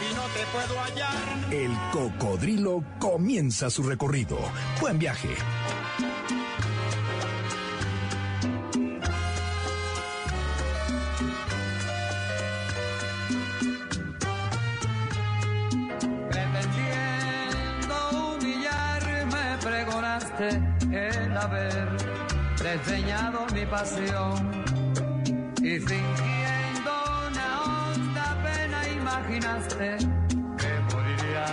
y no te puedo hallar. El Cocodrilo comienza su recorrido. Buen viaje. Pretendiendo humillarme, pregonaste el haber desdeñado mi pasión. Y pena, imaginaste que moriría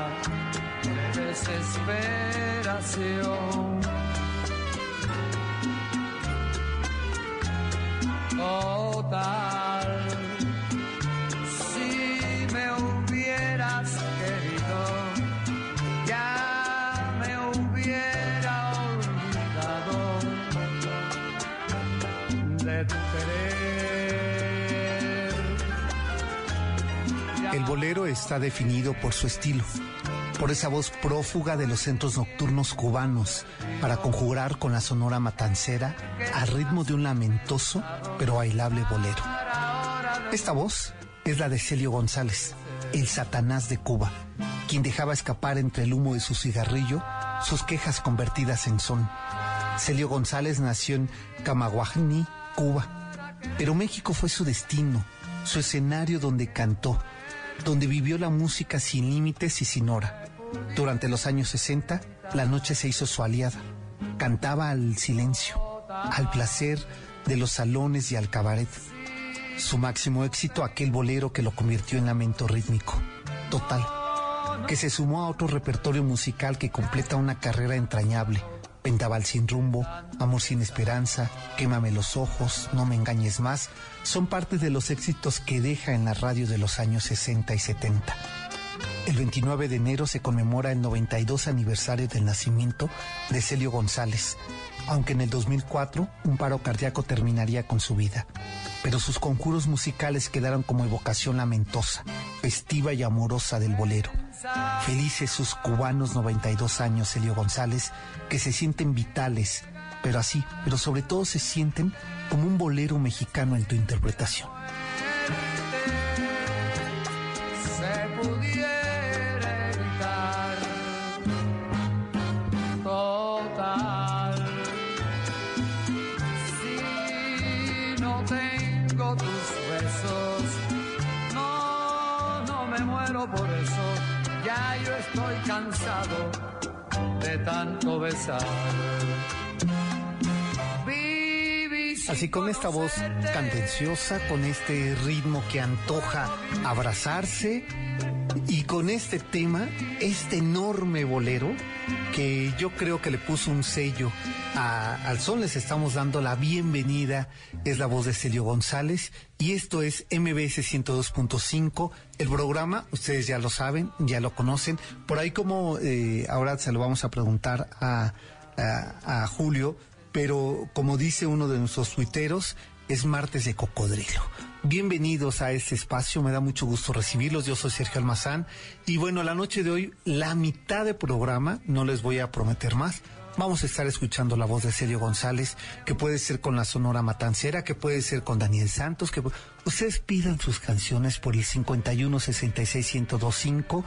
de desesperación. Total, si bolero está definido por su estilo, por esa voz prófuga de los centros nocturnos cubanos, para conjurar con la sonora matancera al ritmo de un lamentoso pero bailable bolero. Esta voz es la de Celio González, el Satanás de Cuba, quien dejaba escapar entre el humo de su cigarrillo sus quejas convertidas en son. Celio González nació en Camaguajní, Cuba, pero México fue su destino, su escenario donde cantó, donde vivió la música sin límites y sin hora. Durante los años 60, la noche se hizo su aliada. Cantaba al silencio, al placer de los salones y al cabaret. Su máximo éxito, aquel bolero que lo convirtió en lamento rítmico, total, que se sumó a otro repertorio musical que completa una carrera entrañable. Vendaval sin rumbo, Amor sin esperanza, Quémame los ojos, No me engañes más, son parte de los éxitos que deja en la radio de los años 60 y 70. El 29 de enero se conmemora el 92 aniversario del nacimiento de Celio González, aunque en el 2004 un paro cardíaco terminaría con su vida. Pero sus conjuros musicales quedaron como evocación lamentosa, festiva y amorosa del bolero. Felices sus cubanos 92 años, Celio González, que se sienten vitales, pero así, pero sobre todo se sienten como un bolero mexicano en tu interpretación. De tanto besar. Así con esta voz candenciosa, con este ritmo que antoja abrazarse y con este tema, este enorme bolero que yo creo que le puso un sello a- al son, les estamos dando la bienvenida, es la voz de Celio González y esto es MBS 102.5, el programa, ustedes ya lo saben, ya lo conocen, por ahí como eh, ahora se lo vamos a preguntar a, a- a Julio, pero como dice uno de nuestros tuiteros, es martes de cocodrilo. Bienvenidos a este espacio, me da mucho gusto recibirlos, yo soy Sergio Almazán y bueno, la noche de hoy, la mitad de programa, no les voy a prometer más, vamos a estar escuchando la voz de Sergio González, que puede ser con la Sonora Matancera, que puede ser con Daniel Santos, que ustedes pidan sus canciones por el 51 66 1025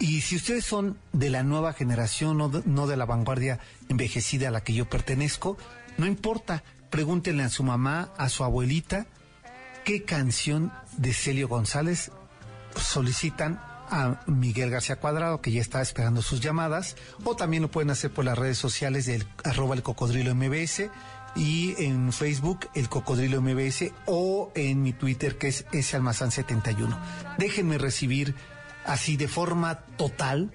y si ustedes son de la nueva generación, no de, no de la vanguardia envejecida a la que yo pertenezco, no importa, pregúntenle a su mamá, a su abuelita, qué canción de Celio González solicitan a Miguel García Cuadrado, que ya está esperando sus llamadas, o también lo pueden hacer por las redes sociales del arroba el cocodrilo MBS y en Facebook el cocodrilo MBS o en mi Twitter que es ese almazán 71. Déjenme recibir así de forma total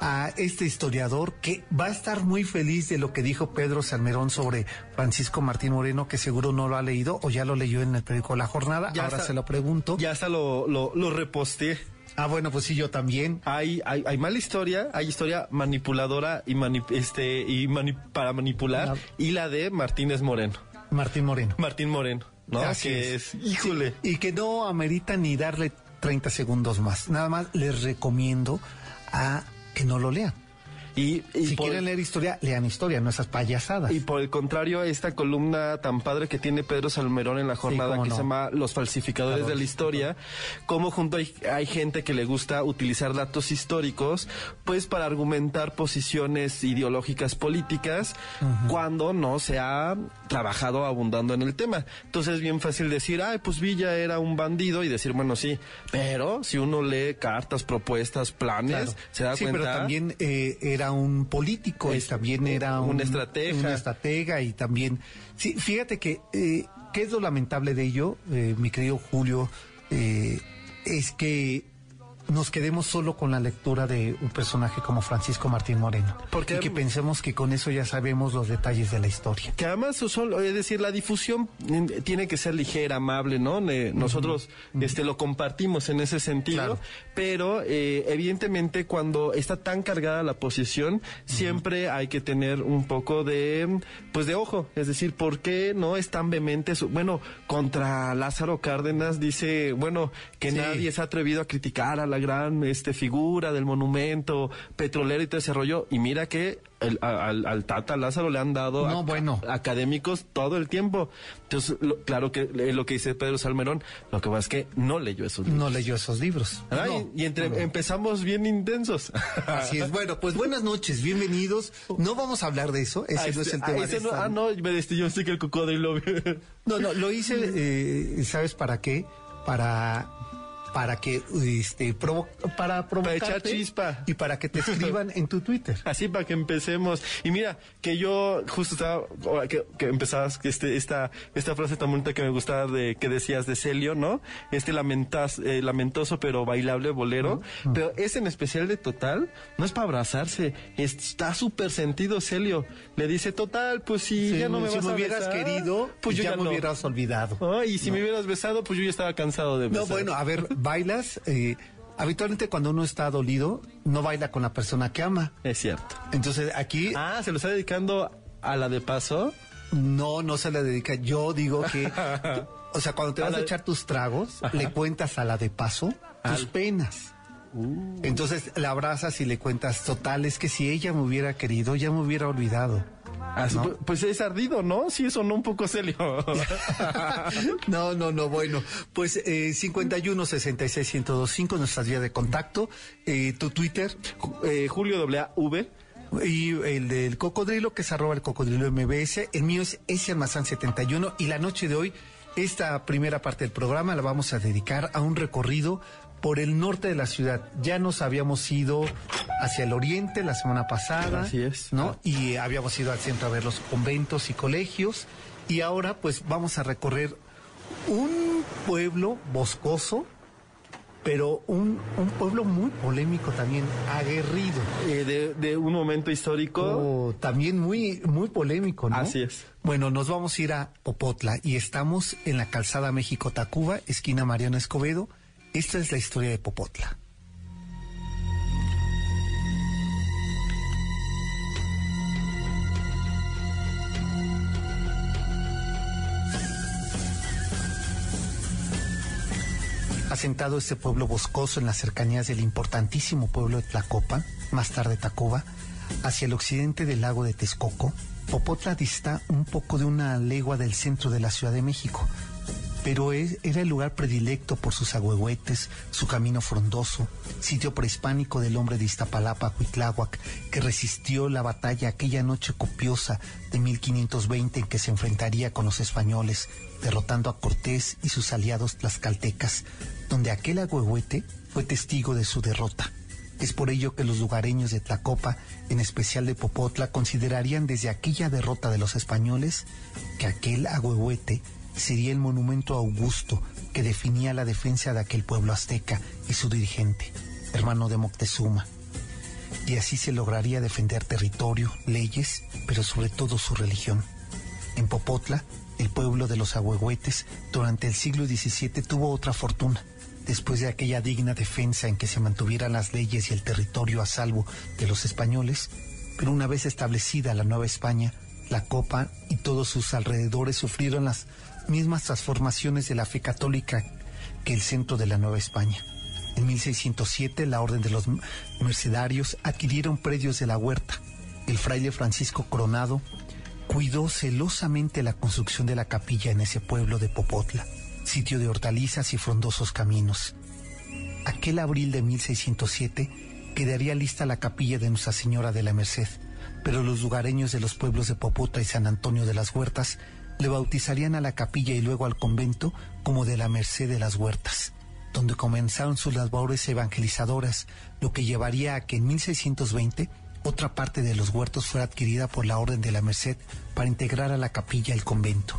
a este historiador que va a estar muy feliz de lo que dijo Pedro Salmerón sobre Francisco Martín Moreno, que seguro no lo ha leído o ya lo leyó en el periódico La Jornada. Ya Ahora se lo pregunto. Ya hasta lo, lo. Ah, bueno, pues sí, yo también. Hay, hay, hay mala historia, hay historia manipuladora y, este, y para manipular, y la de Martínez Moreno. Martín Moreno. Martín Moreno, ¿no? que es. híjole. y que no amerita ni darle 30 segundos más. Nada más les recomiendo a que no lo lean. Y, si quieren leer historia, lean historia, no esas payasadas. Y por el contrario, esta columna tan padre que tiene Pedro Salmerón en la jornada que se llama Los falsificadores de la historia, como junto hay, hay, gente que le gusta utilizar datos históricos, pues para argumentar posiciones ideológicas políticas cuando no se ha trabajado abundando en el tema. Entonces es bien fácil decir, ay, pues Villa era un bandido y decir, bueno, sí, pero si uno lee cartas, propuestas, planes, se da sí, cuenta. Pero también eh, era un político y también era un, estratega. Una estratega y también. Sí, fíjate que, eh, ¿qué es lo lamentable de ello, eh, mi querido Julio? Eh, es que nos quedemos solo con la lectura de un personaje como Francisco Martín Moreno. Porque, y que pensemos que con eso ya sabemos los detalles de la historia. Que además, solo, es decir, la difusión tiene que ser ligera, amable, ¿no? Nosotros este, lo compartimos en ese sentido, pero eh, evidentemente cuando está tan cargada la posición, siempre hay que tener un poco de, pues de ojo. Es decir, ¿por qué no es tan vehemente? Bueno, contra Lázaro Cárdenas dice, bueno, que nadie se ha atrevido a criticar a la gran este, figura del monumento petrolero y todo ese rollo. Y mira que al, Tata Lázaro le han dado académicos todo el tiempo. Entonces, claro que lo que dice Pedro Salmerón, lo que pasa es que no leyó esos libros. No leyó esos libros. y entre, empezamos bien intensos. Así es. Bueno, pues buenas noches, bienvenidos. No vamos a hablar de eso, ese no es el tema. no, ah, no, me yo sé que el cocodrilo. no, no, lo hice, eh, ¿sabes para qué? Para para que este para echar chispa y para que te escriban en tu Twitter. Así para que empecemos. Y mira, que yo justo estaba que, que empezabas este esta esta frase tan bonita que me gustaba de que decías de Celio, ¿no? Este lamentas, eh, lamentoso pero bailable bolero, pero ese en especial de Total no es para abrazarse, está súper sentido Celio. Le dice, "Total, pues si ya no me vas me hubieras querido, pues yo ya, me hubieras olvidado." y si me hubieras besado, pues yo ya estaba cansado de besar. No, bueno, a ver, bailas, eh, habitualmente cuando uno está dolido, no baila con la persona que ama. Es cierto. Entonces aquí... Ah, ¿se lo está dedicando a la de paso? No, no se le dedica. Yo digo que... o sea, cuando te vas a, echar tus tragos, le cuentas a la de paso tus penas. Uh. Entonces la abrazas y le cuentas, total, es que si ella me hubiera querido, ya me hubiera olvidado. Pues es ardido, ¿no? Sí, sonó un poco serio. no, no, no, bueno. Pues eh, 51 66 1025, nuestras vías de contacto. Eh, tu Twitter. Eh, Julio W. Y el del cocodrilo, que es arroba el cocodrilo MBS. El mío es ese almazán 71. Y la noche de hoy, esta primera parte del programa la vamos a dedicar a un recorrido por el norte de la ciudad. Ya nos habíamos ido hacia el oriente la semana pasada. Así es. ¿No? Y habíamos ido al centro a ver los conventos y colegios. Y ahora, pues, vamos a recorrer un pueblo boscoso, pero un, pueblo muy polémico también, aguerrido. Eh, de, un momento histórico. Oh, también muy, muy polémico, ¿no? Así es. Bueno, nos vamos a ir a Popotla y estamos en la calzada México-Tacuba, esquina Mariano Escobedo esta es la historia de Popotla. Asentado este pueblo boscoso en las cercanías del importantísimo pueblo de Tlacopa, más tarde Tacuba, hacia el occidente del lago de Texcoco, Popotla dista un poco de una legua del centro de la Ciudad de México, pero era el lugar predilecto por sus agüehuetes, su camino frondoso, sitio prehispánico del hombre de Iztapalapa, Huitláhuac, que resistió la batalla aquella noche copiosa de 1520 en que se enfrentaría con los españoles, derrotando a Cortés y sus aliados tlaxcaltecas, donde aquel agüehuete fue testigo de su derrota. Es por ello que los lugareños de Tlacopa, en especial de Popotla, considerarían desde aquella derrota de los españoles que aquel agüehuete sería el monumento augusto que definía la defensa de aquel pueblo azteca y su dirigente, hermano de Moctezuma. Y así se lograría defender territorio, leyes, pero sobre todo su religión. En Popotla, el pueblo de los ahuehuetes, durante el siglo XVII tuvo otra fortuna. después de aquella digna defensa en que se mantuvieran las leyes y el territorio a salvo de los españoles, pero una vez establecida la Nueva España, la Copa y todos sus alrededores sufrieron las mismas transformaciones de la fe católica que el centro de la Nueva España. En 1607, la Orden de los Mercedarios adquirieron predios de la huerta. El fraile Francisco Coronado cuidó celosamente la construcción de la capilla en ese pueblo de Popotla, sitio de hortalizas y frondosos caminos. Aquel abril de 1607 quedaría lista la capilla de Nuestra Señora de la Merced, pero los lugareños de los pueblos de Popotla y San Antonio de las Huertas le bautizarían a la capilla y luego al convento como de la Merced de las Huertas, donde comenzaron sus labores evangelizadoras, lo que llevaría a que en 1620 otra parte de los huertos fuera adquirida por la Orden de la Merced para integrar a la capilla el convento.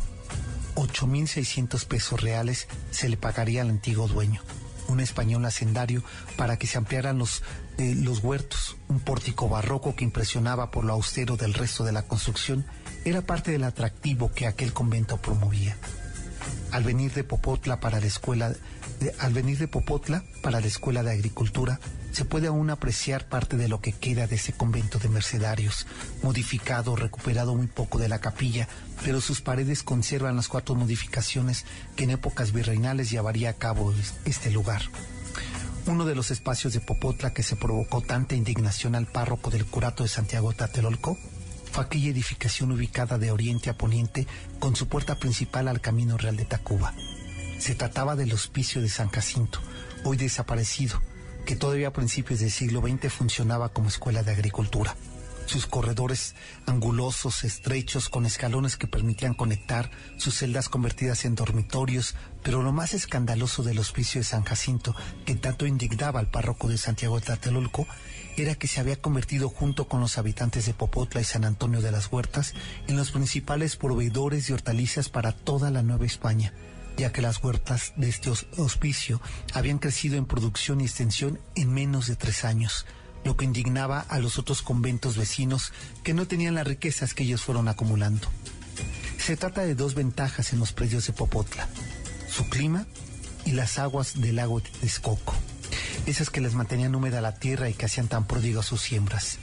8.600 pesos reales se le pagaría al antiguo dueño, un español hacendario, para que se ampliaran los, eh, los huertos. Un pórtico barroco que impresionaba por lo austero del resto de la construcción era parte del atractivo que aquel convento promovía. Al venir de para la escuela, al venir de Popotla para la escuela de agricultura, se puede aún apreciar parte de lo que queda de ese convento de mercedarios, modificado, recuperado muy poco de la capilla, pero sus paredes conservan las cuatro modificaciones que en épocas virreinales llevaría a cabo este lugar. Uno de los espacios de Popotla que se provocó tanta indignación al párroco del curato de Santiago Tatelolco fue aquella edificación ubicada de oriente a poniente con su puerta principal al Camino Real de Tacuba. Se trataba del hospicio de San Jacinto, hoy desaparecido, que todavía a principios del siglo XX funcionaba como escuela de agricultura. Sus corredores angulosos, estrechos, con escalones que permitían conectar, sus celdas convertidas en dormitorios, pero lo más escandaloso del hospicio de San Jacinto, que tanto indignaba al párroco de Santiago de Tlatelolco, era que se había convertido junto con los habitantes de Popotla y San Antonio de las Huertas en los principales proveedores de hortalizas para toda la Nueva España ya que las huertas de este hospicio habían crecido en producción y extensión en menos de tres años, lo que indignaba a los otros conventos vecinos que no tenían las riquezas que ellos fueron acumulando. Se trata de dos ventajas en los predios de Popotla, su clima y las aguas del lago de Texcoco, esas que les mantenían húmeda la tierra y que hacían tan pródigas sus siembras.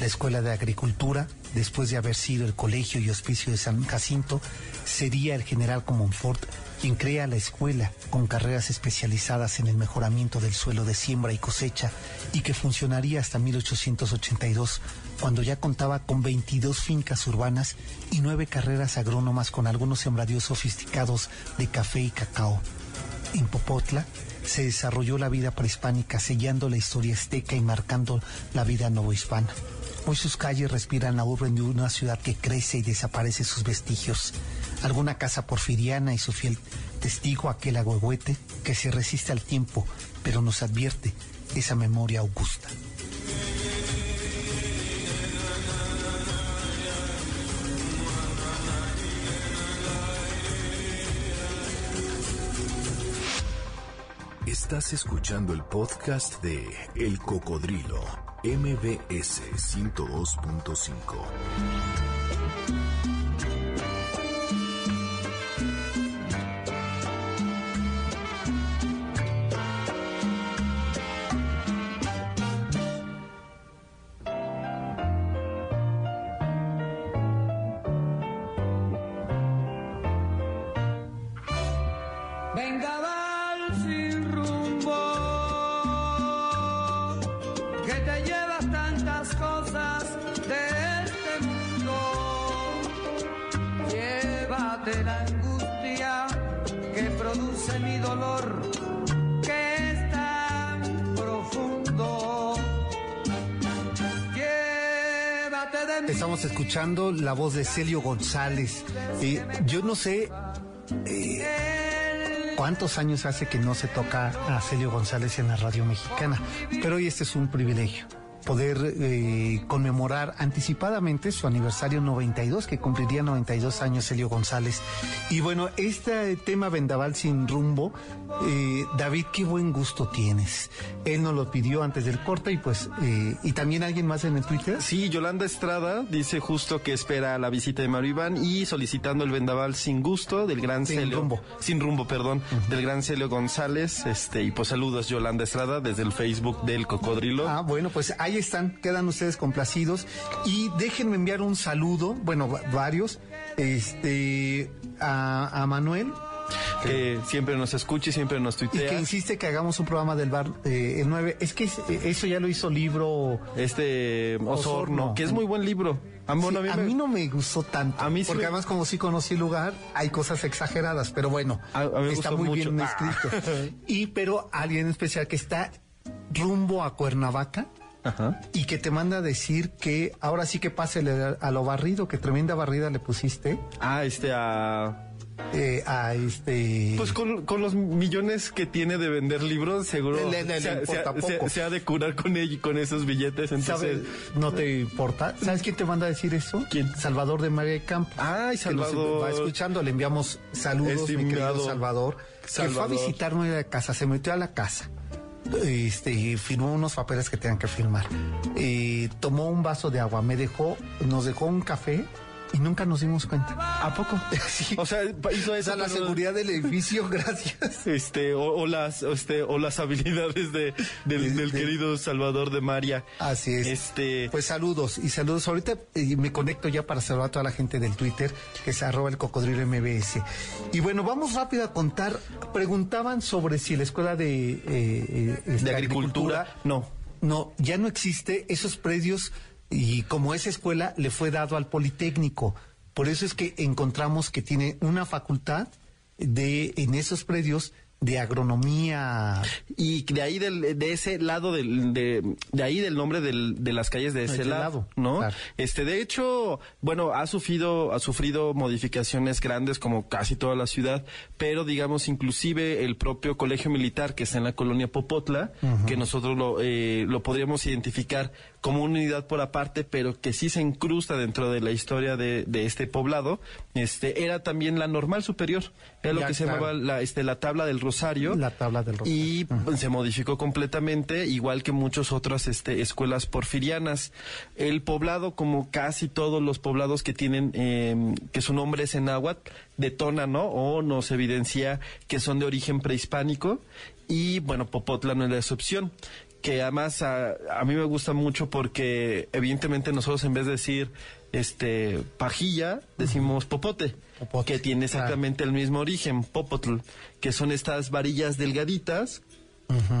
La Escuela de Agricultura, después de haber sido el colegio y hospicio de San Jacinto, sería el general Comonfort quien crea la escuela con carreras especializadas en el mejoramiento del suelo de siembra y cosecha y que funcionaría hasta 1882, cuando ya contaba con 22 fincas urbanas y nueve carreras agrónomas con algunos sembradíos sofisticados de café y cacao. En Popotla se desarrolló la vida prehispánica, sellando la historia azteca y marcando la vida novohispana. Hoy sus calles respiran la urbe de una ciudad que crece y desaparece sus vestigios alguna casa porfiriana y su fiel testigo aquel agüehuete que se resiste al tiempo, pero nos advierte esa memoria augusta. Estás escuchando el podcast de El Cocodrilo, MBS 102.5. la voz de Celio González. yo no sé eh, cuántos años hace que no se toca a Celio González en la radio mexicana, pero hoy este es un privilegio. Poder eh, conmemorar anticipadamente su aniversario 92, que cumpliría 92 años Helio González. Y bueno, este tema Vendaval sin rumbo, eh, David, qué buen gusto tienes. Él nos lo pidió antes del corte y pues, eh, y también alguien más en el Twitter. Sí, Yolanda Estrada dice justo que espera la visita de Mario Iván y solicitando el Vendaval sin gusto del gran Sin Celio. rumbo. Sin rumbo, perdón, del gran Celio González. Este, y pues saludos Yolanda Estrada desde el Facebook del Cocodrilo. Ah, bueno, pues ahí están, quedan ustedes complacidos. Y déjenme enviar un saludo, bueno, va- varios, este, a, a Manuel, que siempre nos escucha y siempre nos y tuitea. que insiste que hagamos un programa del bar eh, el 9. Es que es- eh, eso ya lo hizo libro. Este Osorno, Osorno. que es muy buen libro. Ah, Sí, a a, mí me- mí no me gustó tanto. A mí sí porque me- además, como sí conocí el lugar, hay cosas exageradas, pero bueno, A- a mí me está muy bien. Ah. escrito. y pero alguien especial que está rumbo a Cuernavaca Ajá. y que te manda a decir que ahora sí que pásele a lo barrido, que tremenda barrida le pusiste Ah, este a eh, a este. Pues con, con los millones que tiene de vender libros, seguro Le- se, ha- importa se ha- se- poco. se ha de curar con ell- con esos billetes. Entonces, No te importa. ¿Sabes quién te manda a decir eso? ¿Quién? Salvador de María de Campos. Ay, Salvador. va escuchando, le enviamos saludos, mi querido Estimado Salvador, que fue a Salvador. visitarnos a la casa, se metió a la casa. Este, firmó unos papeles que tenían que firmar. Tomó un vaso de agua, me dejó, nos dejó un café y nunca nos dimos cuenta. ¿a poco? Sí. O sea, hizo O eso. sea, la seguridad del edificio, gracias. Este, o, o las, o este, o las habilidades de, del, del De- querido Salvador de María. Así es. Este, Pues saludos y saludos. Ahorita eh, me conecto ya para saludar a toda la gente del Twitter, que es arroba el cocodrilo MBS. Y bueno, vamos rápido a contar. Preguntaban sobre si la escuela de, eh, eh, este, de agricultura, no. No, ya no existe esos predios y como esa escuela le fue dado al Politécnico. Por eso es que encontramos que tiene una facultad de en esos predios de agronomía. Y de ahí del, de ese lado del, de, de ahí del nombre del, de las calles de ese Ese lado, lado, ¿no? claro. Este, de hecho, bueno, ha sufrido, ha sufrido modificaciones grandes como casi toda la ciudad, pero digamos inclusive el propio colegio militar que está en la colonia Popotla, que nosotros lo, eh, lo podríamos identificar como una unidad por aparte, pero que sí se incrusta dentro de la historia de, de este poblado, este, era también la normal superior, era lo que se claro. llamaba la, este, la tabla del Rosario. La tabla del Rosario. Y se modificó completamente, igual que muchas otras este, escuelas porfirianas. El poblado, como casi todos los poblados que tienen, eh, que su nombre es en náhuatl, detona, ¿no? O nos evidencia que son de origen prehispánico. Y bueno, Popotla no es la excepción. Que además a, a mí me gusta mucho porque evidentemente nosotros en vez de decir este pajilla, decimos popote, Popote, que tiene claro. exactamente el mismo origen, popotl, que son estas varillas delgaditas,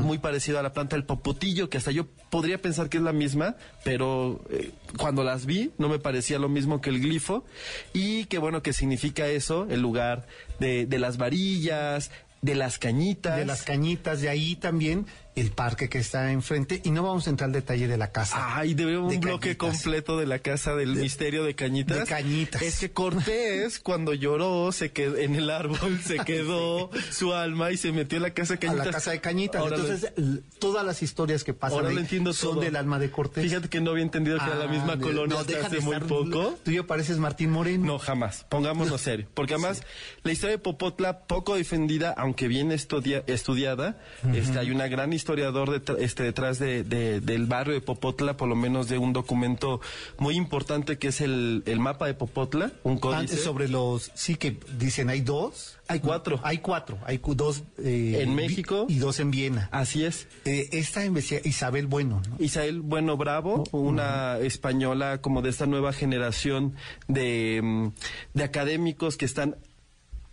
muy parecido a la planta del popotillo, que hasta yo podría pensar que es la misma, pero eh, cuando las vi no me parecía lo mismo que el glifo, y que bueno, que significa eso, el lugar de, de las varillas, de las cañitas. de las cañitas, de ahí también el parque que está enfrente. Y no vamos a entrar al detalle de la casa. Ay, debe un De bloque Cañitas. completo de la casa del misterio de Cañitas. de Cañitas. Es que Cortés, cuando lloró, se quedó en el árbol, se quedó su alma y se metió en la casa de a Cañitas. la casa de Cañitas. Ahora Entonces, todas las historias que pasan ahora ahí lo entiendo son todo. del alma de Cortés. Fíjate que no había entendido que era la misma Ah, colonia no, hasta hace muy poco. Tú ya pareces Martín Moreno. No, jamás. Pongámonos serio. Porque además, la historia de Popotla, poco defendida, aunque bien estudia- estudiada, este, hay una gran historiador detr- este, detrás de, de- del barrio de Popotla, por lo menos de un documento muy importante que es el, el mapa de Popotla, un códice. Antes sobre los, sí que dicen hay dos. Hay cuatro. Hay cuatro. Hay dos eh, En México. y dos en Viena. Así es. Eh, esta Isabel Bueno, ¿no? Isabel Bueno Bravo, una española como de esta nueva generación de, mm, de académicos que están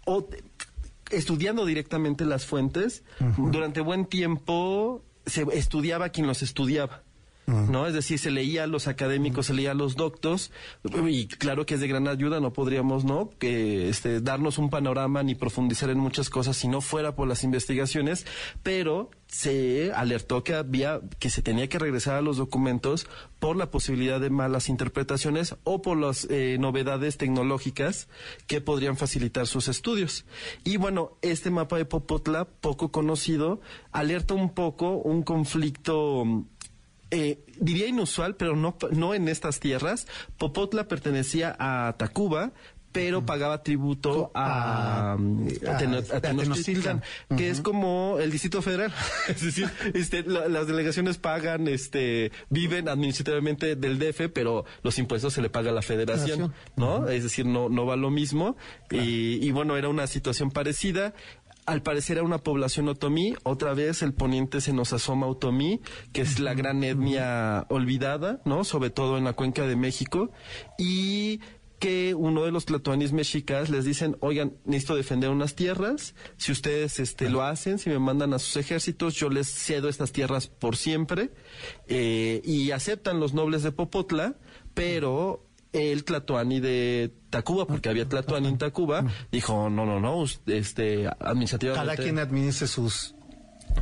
o- estudiando directamente las fuentes. Durante buen tiempo se estudiaba quien los estudiaba. ¿No? Es decir, se leía a los académicos, se leía a los doctos, y claro que es de gran ayuda, no podríamos, ¿no? Que este, darnos un panorama ni profundizar en muchas cosas si no fuera por las investigaciones, pero se alertó que había, que se tenía que regresar a los documentos por la posibilidad de malas interpretaciones o por las eh, novedades tecnológicas que podrían facilitar sus estudios. Y bueno, este mapa de Popotla, poco conocido, alerta un poco un conflicto eh, diría inusual, pero no, no en estas tierras. Popotla pertenecía a Tacuba, pero pagaba tributo a, A- a, Teno- a- a a Tenochtitlan, que es como el Distrito Federal. es decir, este, la- las delegaciones pagan, este, viven administrativamente del DF, pero los impuestos se le paga a la Federación, Federación. ¿no? Es decir, no, no va lo mismo. Y, y bueno, era una situación parecida. Al parecer era una población otomí, otra vez el poniente se nos asoma otomí, que es la gran etnia olvidada, ¿no? Sobre todo en la cuenca de México. Y que uno de los tlatoanis mexicas les dicen, oigan, necesito defender unas tierras, si ustedes este, lo hacen, si me mandan a sus ejércitos, yo les cedo estas tierras por siempre, eh, y aceptan los nobles de Popotla, pero el tlatoani de Tacuba, porque había tlatoani en Tacuba, dijo, no, no, no, este, administrativamente... Cada quien administre sus,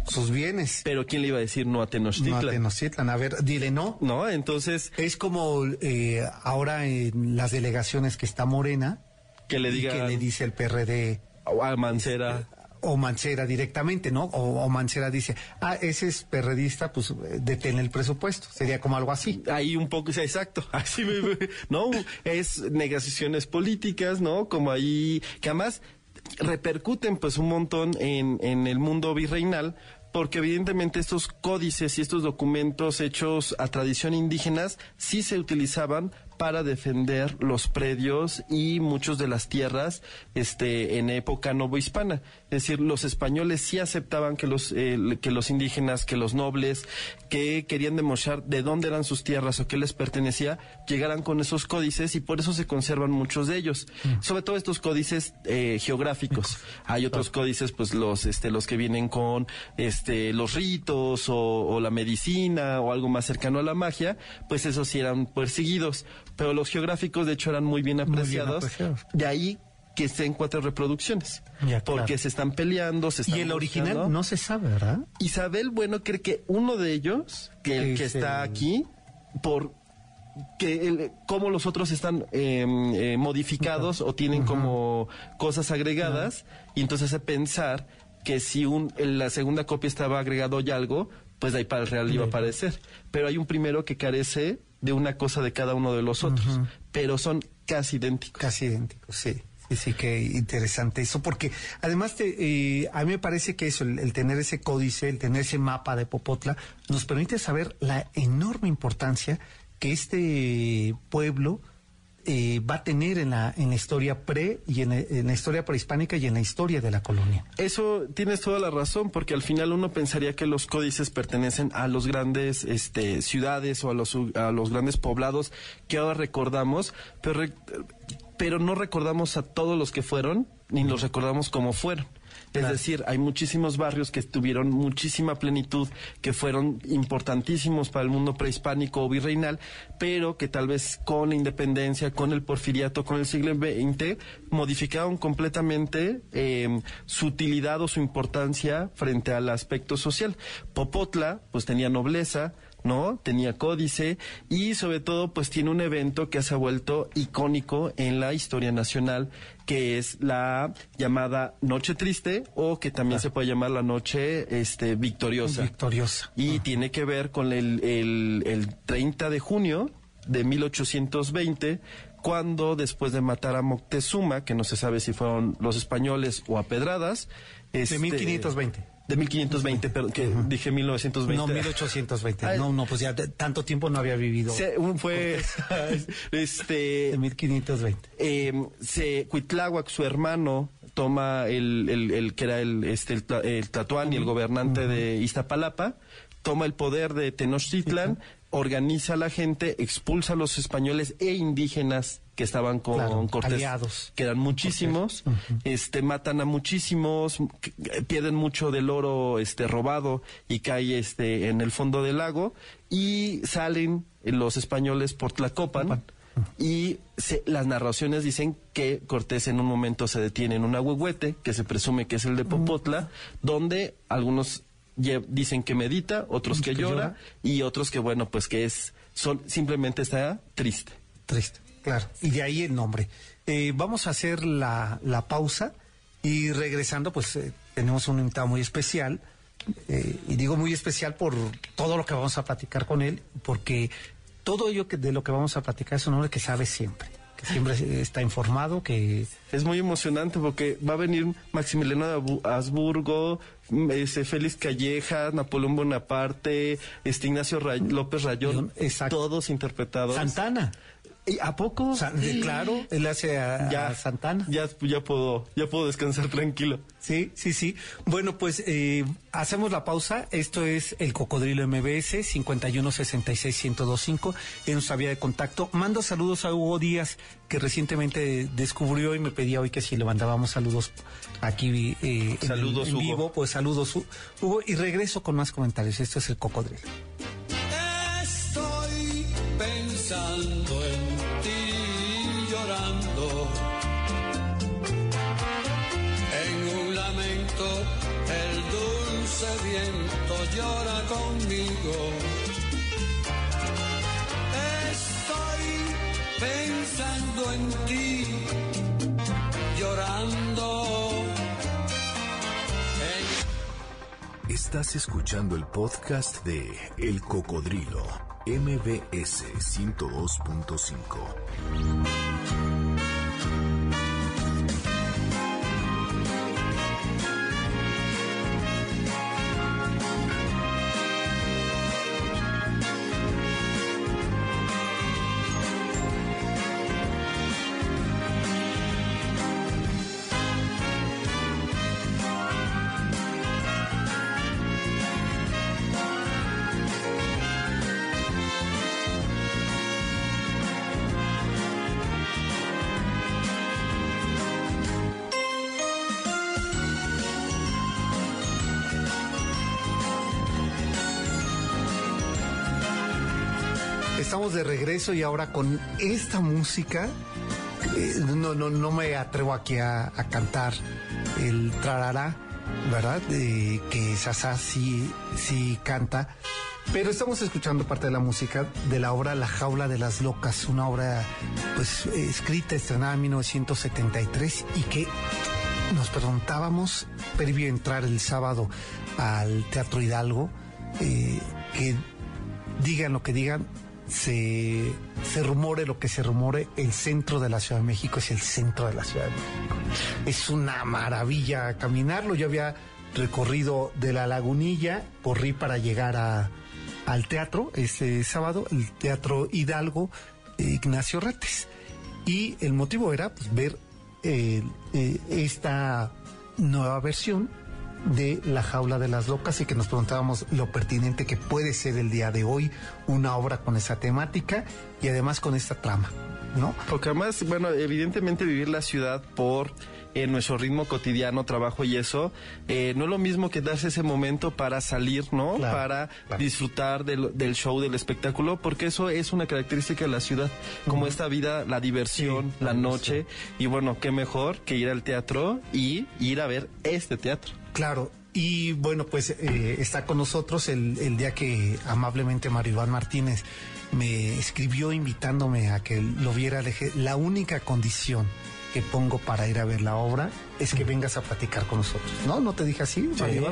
sus bienes. Pero ¿quién le iba a decir no a No a Tenochtitlan? Tenochtitlan. A ver, dile no. ¿No? Entonces, Es como eh, ahora en las delegaciones que está Morena, que le diga que le dice el PRD a Mancera... o Mancera directamente, ¿no? O, o Mancera dice, ah, ese es perredista, pues eh, detén el presupuesto. Sería como algo así. Ahí un poco, exacto, así ¿no? Es negociaciones políticas, ¿no? Como ahí, que además repercuten pues un montón en, en el mundo virreinal, porque evidentemente estos códices y estos documentos hechos a tradición indígenas sí se utilizaban para defender los predios y muchos de las tierras este en época novohispana. Es decir, los españoles sí aceptaban que los eh, que los indígenas, que los nobles que querían demostrar de dónde eran sus tierras o qué les pertenecía, llegaran con esos códices y por eso se conservan muchos de ellos. Sobre todo estos códices eh, geográficos. Hay otros códices, pues los este los que vienen con este los ritos o, o la medicina o algo más cercano a la magia, pues esos sí eran perseguidos. Pero los geográficos, de hecho, eran muy bien Muy bien apreciados. De ahí que estén cuatro reproducciones. Ya, porque claro. se están peleando, se están Y el original no se sabe, ¿verdad? Isabel Bueno cree que uno de ellos, que el que Es está el- aquí, por que el, cómo los otros están eh, eh, modificados o tienen como cosas agregadas y entonces hace pensar que si un, en la segunda copia estaba agregado ya algo, pues de ahí para el real iba a aparecer. Pero hay un primero que carece de una cosa de cada uno de los otros, pero son casi idénticos. Casi idéntico, sí. Sí, sí, qué interesante eso, porque además te, eh, a mí me parece que eso, el, el tener ese códice, el tener ese mapa de Popotla, nos permite saber la enorme importancia que este pueblo eh, va a tener en la, en la historia pre y en, en la historia prehispánica y en la historia de la colonia. Eso tienes toda la razón, porque al final uno pensaría que los códices pertenecen a los grandes este, ciudades o a los, a los grandes poblados que ahora recordamos, pero, pero no recordamos a todos los que fueron, ni los recordamos como fueron. Es decir, hay muchísimos barrios que tuvieron muchísima plenitud, que fueron importantísimos para el mundo prehispánico o virreinal, pero que tal vez con la independencia, con el porfiriato, con el siglo XX, modificaron completamente eh, su utilidad o su importancia frente al aspecto social. Popotla, pues tenía nobleza, ¿no? Tenía códice y sobre todo pues tiene un evento que se ha vuelto icónico en la historia nacional que es la llamada Noche Triste o que también se puede llamar la Noche este, Victoriosa. Victoriosa. Y tiene que ver con el, el, el 30 de junio de 1820, cuando después de matar a Moctezuma, que no se sabe si fueron los españoles o a pedradas, De este, 1520. De 1520, perdón, que dije 1920. No, 1820. Ay. No, no, pues ya tanto tiempo no había vivido. Se- un fue este De 1520. eh, se Cuitláhuac, su hermano, toma el, el, el que era el, este, el, el Tlatoani, el gobernante de Iztapalapa, toma el poder de Tenochtitlan, organiza a la gente, expulsa a los españoles e indígenas que estaban con Claro, Cortés, aliados. que eran muchísimos, este matan a muchísimos, pierden mucho del oro este robado y cae este en el fondo del lago y salen los españoles por Tlacopan y se- las narraciones dicen que Cortés en un momento se detiene en un ahuehuete, que se presume que es el de Popotla, donde algunos dicen que medita, otros que, Que llora, llora. y otros que bueno, pues que es sol- simplemente está triste. Triste, claro. Y de ahí el nombre. Eh, vamos a hacer la, la pausa y regresando, pues eh, tenemos un invitado muy especial Eh, y digo muy especial por todo lo que vamos a platicar con él, porque todo ello que, de lo que vamos a platicar es un hombre que sabe siempre, que siempre está informado, que... Es muy emocionante porque va a venir Maximiliano de Habsburgo, ese Félix Calleja, Napoleón Bonaparte, este Ignacio López Rayón, todos interpretados. Santana. ¿A poco? claro, él hace a, ya, Santana. Ya, ya puedo, ya puedo descansar tranquilo. Sí, sí, sí. Bueno, pues eh, hacemos la pausa. Esto es el Cocodrilo MBS 5166125 en nuestra vía de contacto. Mando saludos a Hugo Díaz, que recientemente descubrió y me pedía hoy que si le mandábamos saludos aquí eh, saludos, en, vivo, pues saludos Hugo y regreso con más comentarios. Esto es el Cocodrilo. Estoy pensando conmigo. Estoy pensando en ti, llorando. Estás escuchando el podcast de El Cocodrilo, MBS 102.5. estamos de regreso y ahora con esta música, eh, no, no, no me atrevo aquí a, cantar el trarará, ¿verdad? que Sasa sí, sí canta. Pero estamos escuchando parte de la música de la obra La Jaula de las Locas, una obra pues escrita, estrenada en 1973 y que nos preguntábamos, previo a entrar el sábado al Teatro Hidalgo, eh, que digan lo que digan, se, se rumore lo que se rumore, el centro de la Ciudad de México es el centro de la Ciudad de México. Es una maravilla caminarlo. Yo había recorrido de la lagunilla, corrí para llegar a, al teatro este sábado, el Teatro Hidalgo Ignacio Retes. Y el motivo era pues, ver eh, eh, esta nueva versión de La Jaula de las Locas y que nos preguntábamos lo pertinente que puede ser el día de hoy una obra con esa temática y además con esta trama, ¿no? Porque además, bueno, evidentemente vivir la ciudad por en nuestro ritmo cotidiano, trabajo y eso, eh, no es lo mismo que darse ese momento para salir, ¿no? para disfrutar del, show, del espectáculo, porque eso es una característica de la ciudad, como esta vida, la diversión, la noche, y bueno, qué mejor que ir al teatro y ir a ver este teatro. Claro, y bueno, pues eh, está con nosotros el, día que amablemente Mario Iván Martínez me escribió invitándome a que lo viera. la única condición que pongo para ir a ver la obra es que vengas a platicar con nosotros. ¿No? ¿No te dije así?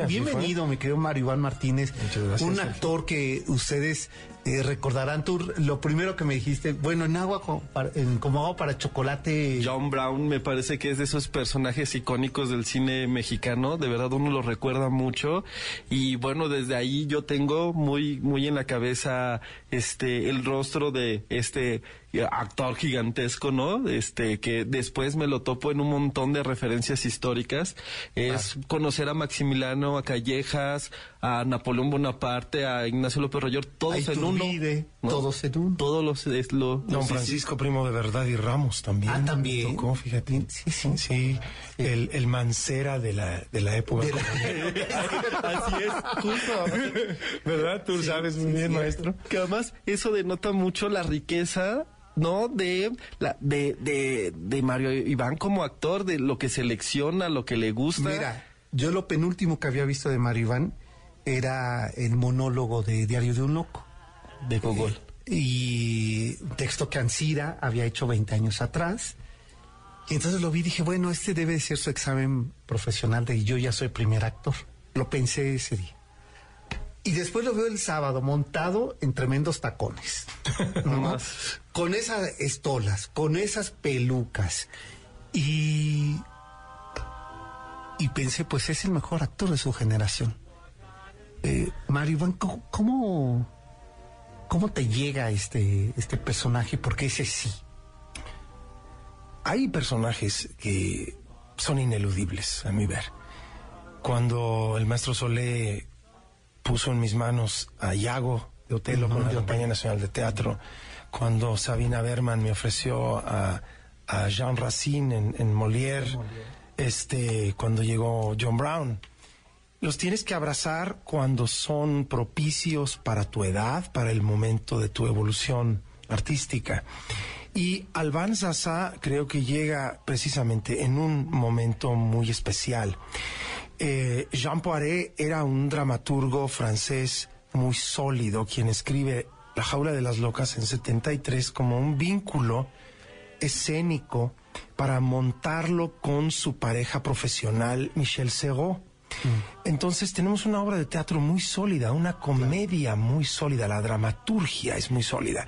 Bienvenido, me querido Mario Iván Martínez, un actor que ustedes eh, recordarán tú lo primero que me dijiste, bueno, en agua como, agua para chocolate. John Brown me parece que es de esos personajes icónicos del cine mexicano, de verdad uno lo recuerda mucho y bueno, desde ahí yo tengo muy muy en la cabeza este el rostro de este actor gigantesco, ¿no? Este que después me lo topo en un montón de referencias históricas, es conocer a Maximiliano, a Callejas, a Napoleón Bonaparte, a Ignacio López Rayor, todos en uno. Todos en uno. Todos los es lo, Don Francisco Primo de Verdad y Ramos también. Ah, también. Tocó, fíjate. Sí, sí. Sí, El, el, mancera de la, de la época. Así es, justo. ¿Verdad? Tú sabes muy bien, maestro. Que además eso denota mucho la riqueza ¿no? De, la, de, de, de Mario Iván como actor, de lo que selecciona, lo que le gusta. Mira, yo lo penúltimo que había visto de Mario Iván era el monólogo de Diario de un Loco. De Gogol. Eh, y texto que Ansira había hecho 20 años atrás. Y entonces lo vi y dije, bueno, este debe ser su examen profesional de yo ya soy primer actor. Lo pensé ese día. Y después lo veo el sábado montado en tremendos tacones. ¿no? con esas estolas, con esas pelucas. Y. Y pensé, pues es el mejor actor de su generación. Eh, Mario Iván, ¿cómo, cómo, cómo te llega este, este personaje? Porque ese sí. Hay personajes que son ineludibles, a mi ver. Cuando el maestro Solé puso en mis manos a Iago de Otelo con la Compañía Nacional de Teatro, cuando Sabina Berman me ofreció a, a Jean Racine en, en Molière, este, cuando llegó John Brown. Los tienes que abrazar cuando son propicios para tu edad, para el momento de tu evolución artística. Y Alban Sassa creo que llega precisamente en un momento muy especial. Eh, Jean Poiret era un dramaturgo francés muy sólido, quien escribe La jaula de las locas en 73 como un vínculo escénico para montarlo con su pareja profesional Michel Serrault. Entonces tenemos una obra de teatro muy sólida, una comedia muy sólida, la dramaturgia es muy sólida.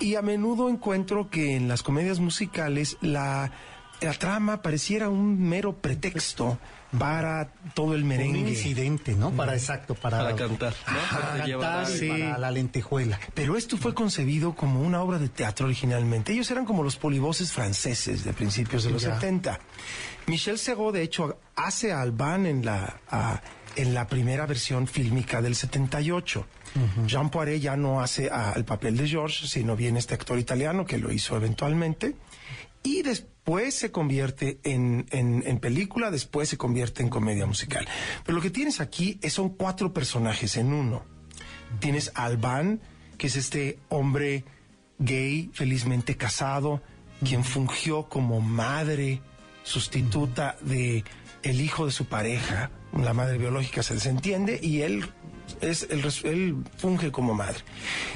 Y a menudo encuentro que en las comedias musicales la, la trama pareciera un mero pretexto para todo el merengue. Un incidente, ¿no? Para exacto, para, Para cantar, ¿no? Ajá, Para llevar cantar para la lentejuela. Pero esto fue concebido como una obra de teatro originalmente. Ellos eran como los polivoces franceses de principios de los Ya. 70. Michel Serrault, de hecho, hace a Alban en la, a- en la primera versión fílmica del 78. Jean Poiret ya no hace a- el papel de George, sino viene este actor italiano que lo hizo eventualmente. Y después se convierte en, en- en película, después se convierte en comedia musical. Pero lo que tienes aquí es- son cuatro personajes en uno. Tienes a Alban, que es este hombre gay, felizmente casado, quien fungió como madre sustituta de el hijo de su pareja, la madre biológica se desentiende y él es el él funge como madre.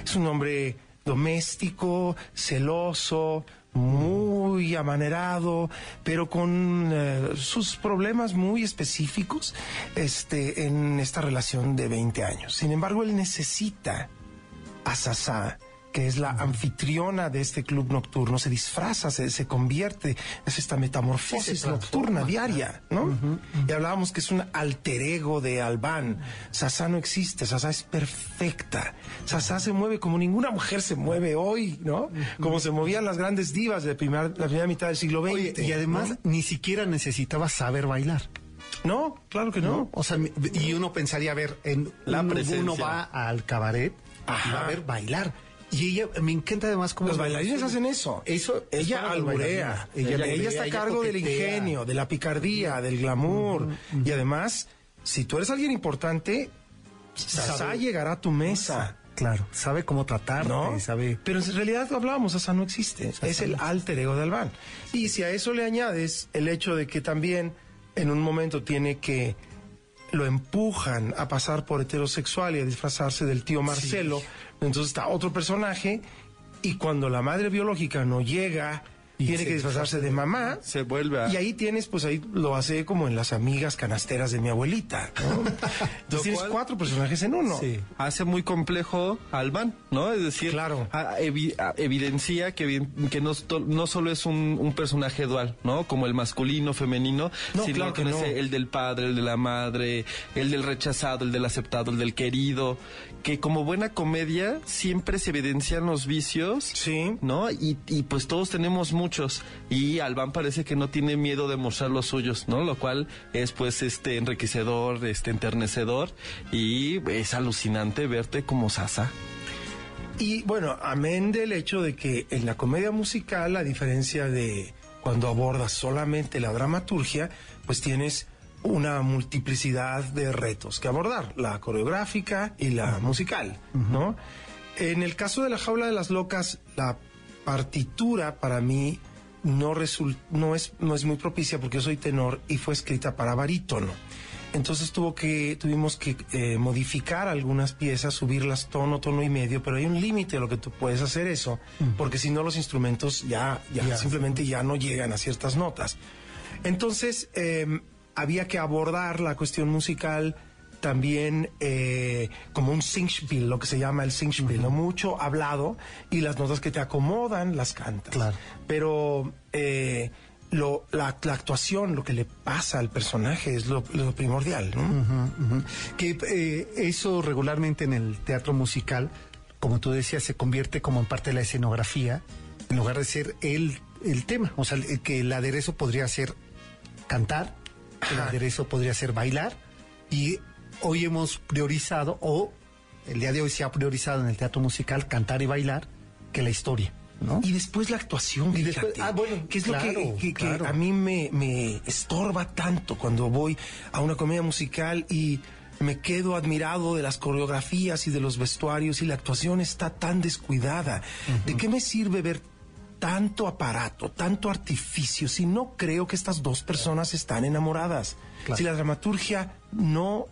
Es un hombre doméstico, celoso, muy amanerado, pero con eh, sus problemas muy específicos este, en esta relación de 20 años. Sin embargo, él necesita a Sasá, que es la anfitriona de este club nocturno, se disfraza, se, se convierte, es esta metamorfosis nocturna diaria, ¿no? Y hablábamos que es un alter ego de Albán. Sasá no existe, Sasá es perfecta. Sasá se mueve como ninguna mujer se mueve hoy, ¿no? Como se movían las grandes divas de primer- la primera mitad del siglo XX. Oye, y además ni siquiera necesitaba saber bailar. ¿no? Claro que ¿no? no. O sea, y uno pensaría, a ver, en La uno, uno va al cabaret y Ajá. va a ver bailar. Y ella, me encanta además cómo... Los bailarines hacen eso. Eso es ella alburea. Ella, está a cargo del ingenio, de la picardía, del glamour. Y además, si tú eres alguien importante, Sasá llegará a tu mesa. Claro, sabe cómo tratarte, ¿No? sabe... Pero en realidad hablábamos, Sasá no existe. es el alter ego de Albán. Y si a eso le añades el hecho de que también en un momento tiene que lo empujan a pasar por heterosexual y a disfrazarse del tío Marcelo, entonces está otro personaje y cuando la madre biológica no llega Y tiene se que disfrazarse de mamá. Se vuelve a... Y ahí tienes, pues ahí lo hace como en las amigas canasteras de mi abuelita. ¿no? Entonces tienes cual- cuatro personajes en uno. Sí. hace muy complejo a Albán, ¿no? Es decir, Claro. a- evi- a- evidencia que, que no, no solo es un, un personaje dual, ¿no? Como el masculino, femenino, No, sino claro que que no. es el del padre, el de la madre, el del rechazado, el del aceptado, el del querido, que como buena comedia siempre se evidencian los vicios, Sí. ¿no? Y, y pues todos tenemos muchos y Albán parece que no tiene miedo de mostrar los suyos, ¿no? Lo cual es pues este enriquecedor, este enternecedor y es alucinante verte como Sasa. Y bueno, amén del hecho de que en la comedia musical, a diferencia de cuando abordas solamente la dramaturgia, pues tienes una multiplicidad de retos que abordar, la coreográfica y la musical, ¿no? En el caso de la jaula de las locas, la partitura para mí no, resul- no, es, no es muy propicia porque yo soy tenor y fue escrita para barítono. Entonces tuvo que, tuvimos que eh, modificar algunas piezas, subirlas tono, tono y medio, pero hay un límite a lo que tú puedes hacer eso, porque si no los instrumentos ya, ya, Ya. simplemente ya no llegan a ciertas notas. Entonces eh, había que abordar la cuestión musical también eh, como un singspiel, lo que se llama el singspiel, ¿no? mucho hablado y las notas que te acomodan las cantas. Claro. Pero eh, lo, la, la actuación, lo que le pasa al personaje es lo, lo primordial. Que eh, eso regularmente en el teatro musical, como tú decías, se convierte como en parte de la escenografía, en lugar de ser el, el tema. O sea, que el aderezo podría ser cantar, el aderezo podría ser bailar, y hoy hemos priorizado, o el día de hoy se ha priorizado en el teatro musical, cantar y bailar, que la historia. ¿no? Y después la actuación, Y después- fíjate, ah, bueno, que es lo claro, que, que- que claro. a mí me, me estorba tanto cuando voy a una comedia musical y me quedo admirado de las coreografías y de los vestuarios y la actuación está tan descuidada. ¿De qué me sirve ver tanto aparato, tanto artificio si no creo que estas dos personas están enamoradas? Claro. Si la dramaturgia no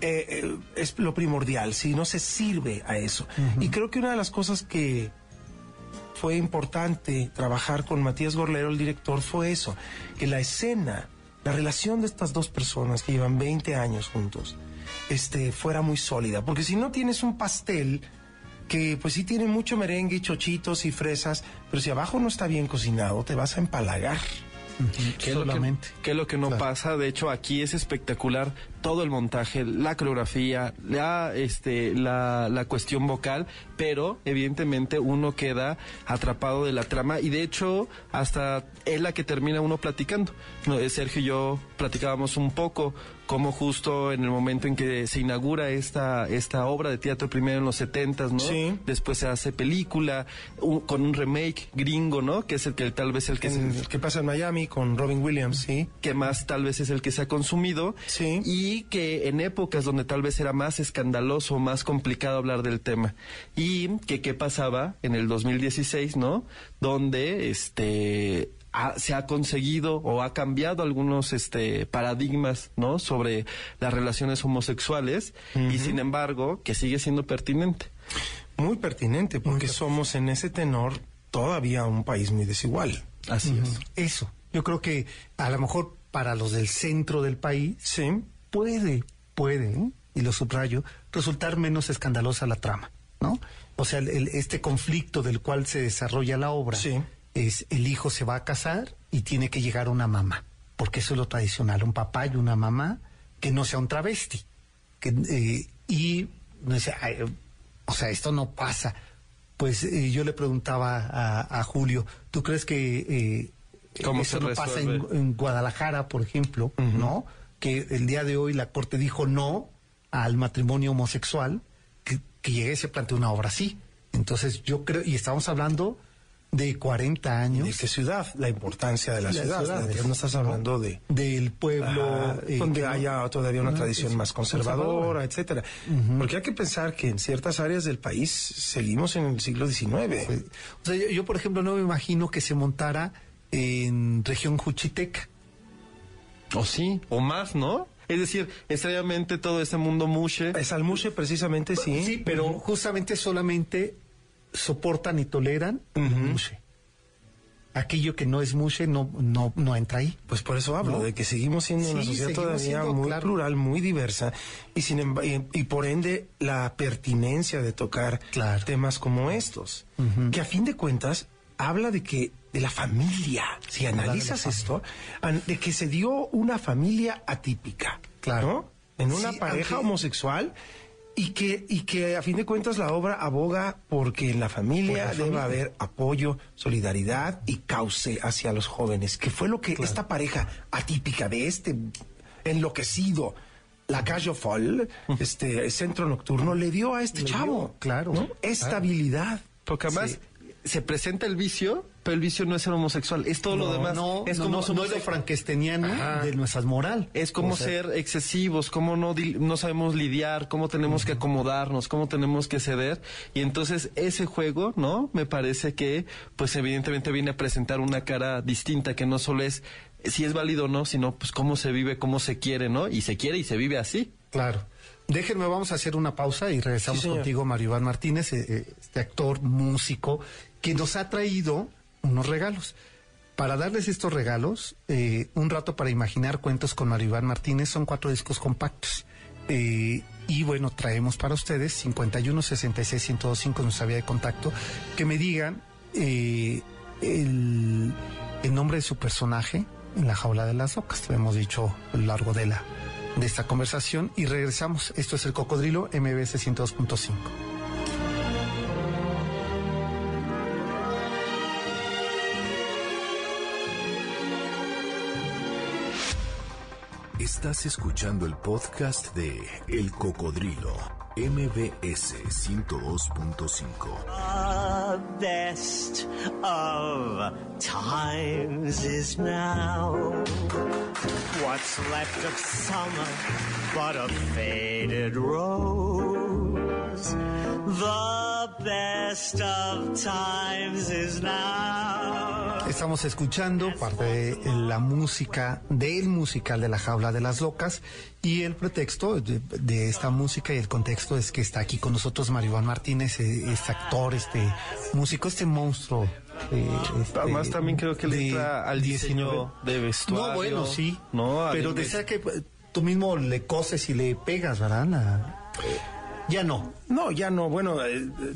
eh, eh, es lo primordial, si no se sirve a eso. Y creo que una de las cosas que fue importante trabajar con Matías Gorlero, el director, fue eso, que la escena, la relación de estas dos personas que llevan 20 años juntos, este, fuera muy sólida. Porque si no tienes un pastel que pues sí tiene mucho merengue y chochitos y fresas, pero si abajo no está bien cocinado, te vas a empalagar. ¿Qué es, lo que, Solamente. qué es lo que no Claro. pasa? De hecho, aquí es espectacular todo el montaje, la coreografía, la, este, la, la cuestión vocal, pero evidentemente uno queda atrapado de la trama y de hecho hasta es la que termina uno platicando. No, eh, Sergio y yo platicábamos un poco cómo justo en el momento en que se inaugura esta, esta obra de teatro primero en los setentas, ¿no? Sí. Después se hace película un- con un remake gringo, ¿no? Que es el que tal vez el que En- se, ¿Qué pasa en Miami con Robin Williams? Sí. que más tal vez es el que se ha consumido Sí. y que en épocas donde tal vez era más escandaloso, más complicado hablar del tema y que qué pasaba en el 2016, ¿no? Donde este ha- se ha conseguido o ha cambiado algunos este paradigmas, ¿no? Sobre las relaciones homosexuales y sin embargo que sigue siendo pertinente. Muy pertinente, porque somos en ese tenor todavía un país muy desigual. Así es. Eso. Yo creo que a lo mejor para los del centro del país Sí. puede, puede, y lo subrayo, resultar menos escandalosa la trama, ¿no? O sea, el- este conflicto del cual se desarrolla la obra Sí. Es el hijo se va a casar y tiene que llegar una mamá, porque eso es lo tradicional, un papá y una mamá que no sea un travesti. Que, eh, y, no sé, ay, o sea, esto no pasa. Pues eh, yo le preguntaba a, a Julio, ¿tú crees que eh, ¿Cómo eso no pasa en, Guadalajara, por ejemplo, ¿no? Que el día de hoy la Corte dijo no al matrimonio homosexual, que, que llegue y se plantea una obra así. Entonces yo creo, y estamos hablando de 40 años ¿De qué ciudad? La importancia de la, La ciudad. ciudad, ¿no? No estás hablando de... del pueblo. Ah, eh, donde que haya todavía una no, tradición es más conservadora, etcétera. Porque hay que pensar que en ciertas áreas del país seguimos en el siglo XIX. O sea, yo, yo, por ejemplo, no me imagino que se montara en región Juchiteca. O sí, o más, ¿no? Es decir, extrañamente todo este mundo mushe Es almuche precisamente, sí. Sí, pero justamente solamente soportan y toleran el mushe. Aquello que no es mushe no, no, no entra ahí. Pues por eso hablo, ¿No? de que seguimos siendo una sociedad todavía muy claro. plural, muy diversa, y, sin y, y por ende la pertinencia de tocar Claro. temas como estos, que a fin de cuentas habla de que de la familia, si de analizas familia. esto, de que se dio una familia atípica, Claro. ¿no? En una Sí, pareja aunque- homosexual. Y que, y que a fin de cuentas la obra aboga porque en la familia debe familia. haber apoyo, solidaridad y cauce hacia los jóvenes, que fue lo que esta pareja atípica de este enloquecido, la Calle Fall, este centro nocturno, le dio a este Le dio, chavo. claro, ¿no? claro. Estabilidad. Porque además se presenta el vicio, pero el vicio no es ser homosexual, es todo lo demás. No, es no, como no, somos no es lo Ajá. de nuestra moral. Es como O sea, ser excesivos, cómo no, no sabemos lidiar, cómo tenemos que acomodarnos, cómo tenemos que ceder. Y entonces ese juego, ¿no? Me parece que, pues evidentemente viene a presentar una cara distinta, que no solo es si es válido o no, sino pues cómo se vive, cómo se quiere, ¿no? Y se quiere y se vive así. Claro. Déjenme, vamos a hacer una pausa y regresamos Sí, contigo, Mario Iván Martínez, eh, eh, este actor, músico, que nos ha traído unos regalos. Para darles estos regalos, eh, un rato para imaginar cuentos con Mario Iván Martínez son cuatro discos compactos. Eh, y bueno, traemos para ustedes 51 66 1025 nuestra vía de contacto, que me digan eh, el, el nombre de su personaje en la jaula de las locas. Lo hemos dicho a lo largo de la de esta conversación y regresamos. Esto es el Cocodrilo MBS 102.5. Estás escuchando el podcast de El Cocodrilo, MBS 102.5. The best of times is now. What's left of summer but a faded rose? The best of times is now. Estamos escuchando parte de la música del musical de la jaula de las locas y el pretexto de, de esta música y el contexto es que está aquí con nosotros Maribán Martínez, eh, este actor, este músico, este monstruo. eh, este, Además también creo que le de entra al diseño 19. de vestuario. No, bueno, sí. ¿no? Pero Al- decía que eh, tú mismo le coses y le pegas, ¿verdad? La- Ya no. No, ya no. Bueno, eh, eh,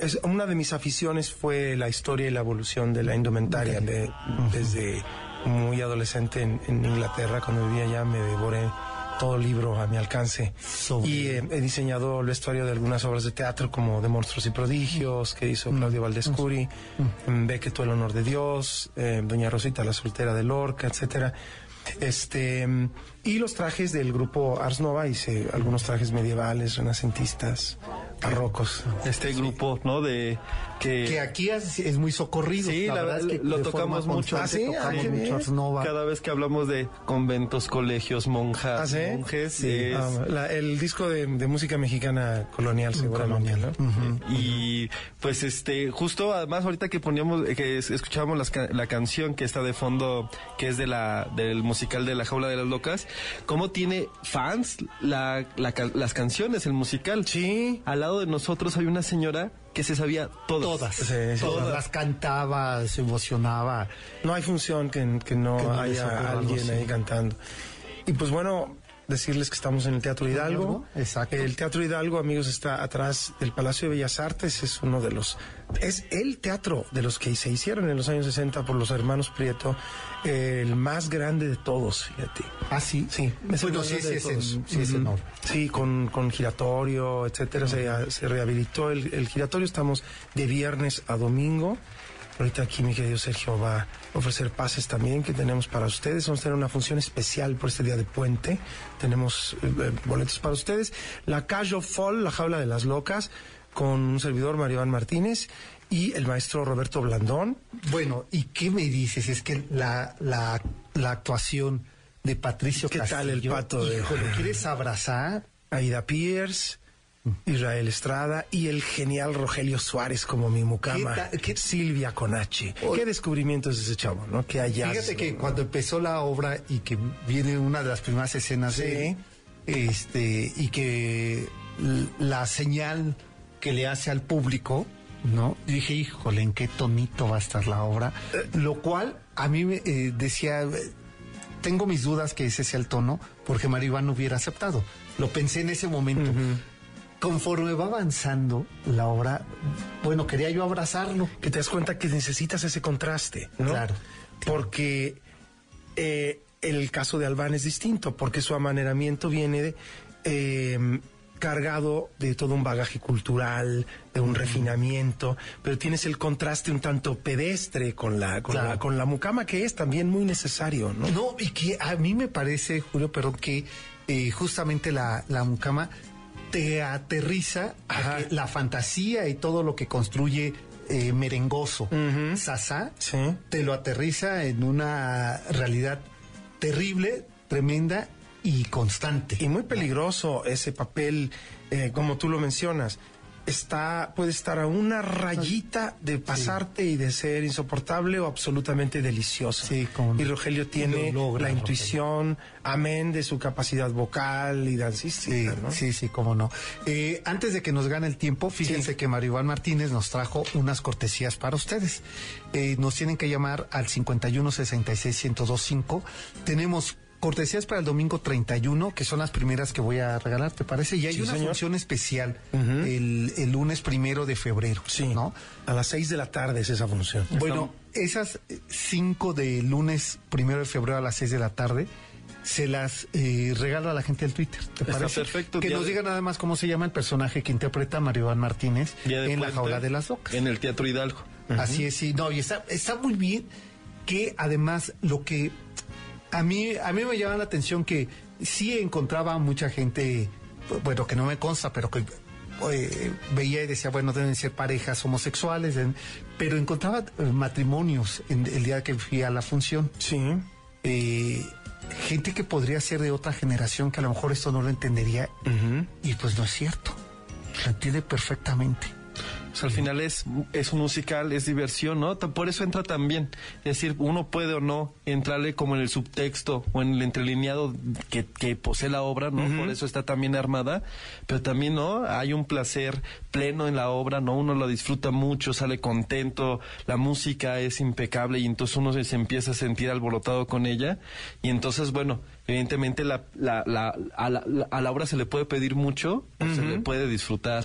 es, una de mis aficiones fue la historia y la evolución de la indumentaria. De- desde muy adolescente en, en Inglaterra, cuando vivía allá, me devoré todo libro a mi alcance. Sobre- Y eh, he diseñado el vestuario de algunas obras de teatro, como de Monstruos y Prodigios, que hizo Claudio Valdescuri, mm. Beckett, El honor de Dios, eh, Doña Rosita, la soltera de Lorca, etcétera. Este, mm, y los trajes del grupo Ars Nova, hice algunos trajes medievales, renacentistas, barrocos. Este grupo, ¿no? De que, Que aquí es, es muy socorrido. Sí, la verdad, lo de tocamos forma mucho. Ah, sí, ah, tocamos qué mucho. Ars Nova. cada vez que hablamos de conventos, colegios, monjas, ¿Ah, sí? monjes, Sí. es- Ah, la- el disco de, de música mexicana colonial, seguramente. ¿no? y pues este justo además ahorita que poníamos que es- escuchábamos ca- la canción que está de fondo que es de la del musical de la jaula de las locas cómo tiene fans la, las canciones el musical Sí. al lado de nosotros hay una señora que se sabía todas Todas, Sí, sí. todas las cantaba, se emocionaba. No hay función que, que no, Que haya algo alguien ahí cantando. Y pues bueno, decirles que estamos en el Teatro Hidalgo. Exacto. El Teatro Hidalgo, amigos, está atrás del Palacio de Bellas Artes. Es uno de los... Es el teatro de los que se hicieron en los años 60 por los hermanos Prieto. El más grande de todos, fíjate. Ah, sí. Sí, es Bueno, sí, sí, es, en- sí es enorme. Sí, con, con giratorio, etcétera, se, se rehabilitó el, el giratorio. Estamos de viernes a domingo. Ahorita aquí mi querido Sergio va a ofrecer pases también que tenemos para ustedes. Vamos a tener una función especial por este día de puente. Tenemos eh, eh, boletos para ustedes. La Cayo Fall, la jaula de las locas, con un servidor, Mario Iván Martínez, y el maestro Roberto Blandón. Bueno, ¿y qué me dices? Es que la, la, la actuación de Patricio ¿Qué tal el pato de- Híjole, ¿quieres abrazar? Aida Pierce, Israel Estrada y el genial Rogelio Suárez como mi mucama. ¿Qué Silvia Conachi. Oye. Qué descubrimiento es ese chavo, ¿no? Qué hallazgo. Fíjate que cuando empezó la obra y que viene una de las primeras escenas de este y que la señal que le hace al público, ¿no? Dije, híjole, ¿en qué tonito va a estar la obra? Lo cual a mí me eh, decía, eh, tengo mis dudas que ese sea el tono, porque Maribán no hubiera aceptado. Lo pensé en ese momento. Conforme va avanzando la obra, bueno, quería yo abrazarlo. que te das cuenta que necesitas ese contraste, ¿no? Claro, Porque eh, el caso de Albán es distinto, porque su amaneramiento viene de, eh, cargado de todo un bagaje cultural, de un refinamiento, pero tienes el contraste un tanto pedestre con la, con, Claro. la, con la mucama, que es también muy necesario, ¿no? No, y que a mí me parece, Julio, perdón, que eh, justamente la, la mucama te aterriza a que la fantasía y todo lo que construye eh, merengoso, Ujú. Sasa, Sí. te lo aterriza en una realidad terrible, tremenda y constante. Y muy peligroso ese papel, eh, como tú lo mencionas. Está, puede estar a una rayita de pasarte y de ser insoportable o absolutamente delicioso. Sí, cómo no. Y Rogelio tiene logra, la Rogelio. intuición, amén de su capacidad vocal y Sí, dancística, ¿no? sí, sí, cómo no. Eh, antes de que nos gane el tiempo, fíjense Sí. que Mario Iván Martínez nos trajo unas cortesías para ustedes. Eh, nos tienen que llamar al 51 66 1025. Tenemos cortesías para el domingo 31, que son las primeras que voy a regalar, ¿te parece? Y hay Sí, una señor. función especial el, el lunes primero de febrero, Sí. ¿no? A las seis de la tarde es esa función. Bueno, esas eh, cinco de lunes primero de febrero a las seis de la tarde se las eh, regalo a la gente del Twitter. ¿Te Está parece? perfecto, Que nos de- diga nada más cómo se llama el personaje que interpreta Mario Iván Martínez en la jaula de las locas. En el Teatro Hidalgo. Así es, sí. No, y está, está muy bien que además lo que a mí, a mí me llama la atención que sí encontraba mucha gente, bueno, que no me consta, pero que eh, veía y decía, bueno, deben ser parejas homosexuales, pero encontraba eh, matrimonios en, el día que fui a la función. Sí. Eh, gente que podría ser de otra generación que a lo mejor esto no lo entendería y pues no es cierto. Lo entiende perfectamente. Sea, al final es, es un musical, es diversión, ¿no? Por eso entra también. Es decir, uno puede o no entrarle como en el subtexto o en el entrelineado que, que posee la obra, ¿no? Por eso está también armada. Pero también, ¿no? Hay un placer pleno en la obra, ¿no? Uno lo disfruta mucho, sale contento, la música es impecable y entonces uno se, se empieza a sentir alborotado con ella. Y entonces, bueno, evidentemente la, la, la- a, la, la- a la obra se le puede pedir mucho o se le puede disfrutar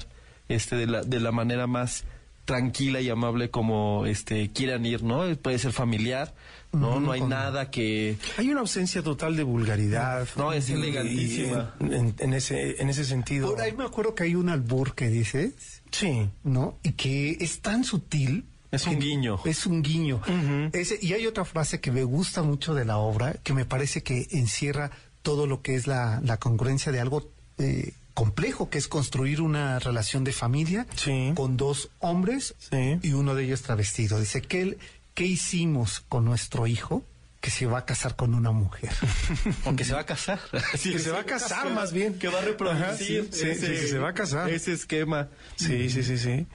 este de la, de la manera más tranquila y amable como este quieran ir, ¿no? Puede ser familiar, ¿no? No hay nada que Hay una ausencia total de vulgaridad. No, es elegantísima. En, en ese, en ese sentido. Por ahí me acuerdo que hay un albur que dice, Sí. ¿no? Y que es tan sutil. Es un guiño. Es un guiño. Ese- y hay otra frase que me gusta mucho de la obra, que me parece que encierra todo lo que es la, la congruencia de algo eh, complejo, que es construir una relación de familia Sí. con dos hombres Sí. y uno de ellos travestido. Dice, ¿qué, ¿qué hicimos con nuestro hijo que se va a casar con una mujer? o que se va a casar. Sí, Que se va a casar, más bien. Que va a reproducir Ajá, sí, sí, ese, sí, que se va a casar. ese esquema. Sí, sí, sí, sí.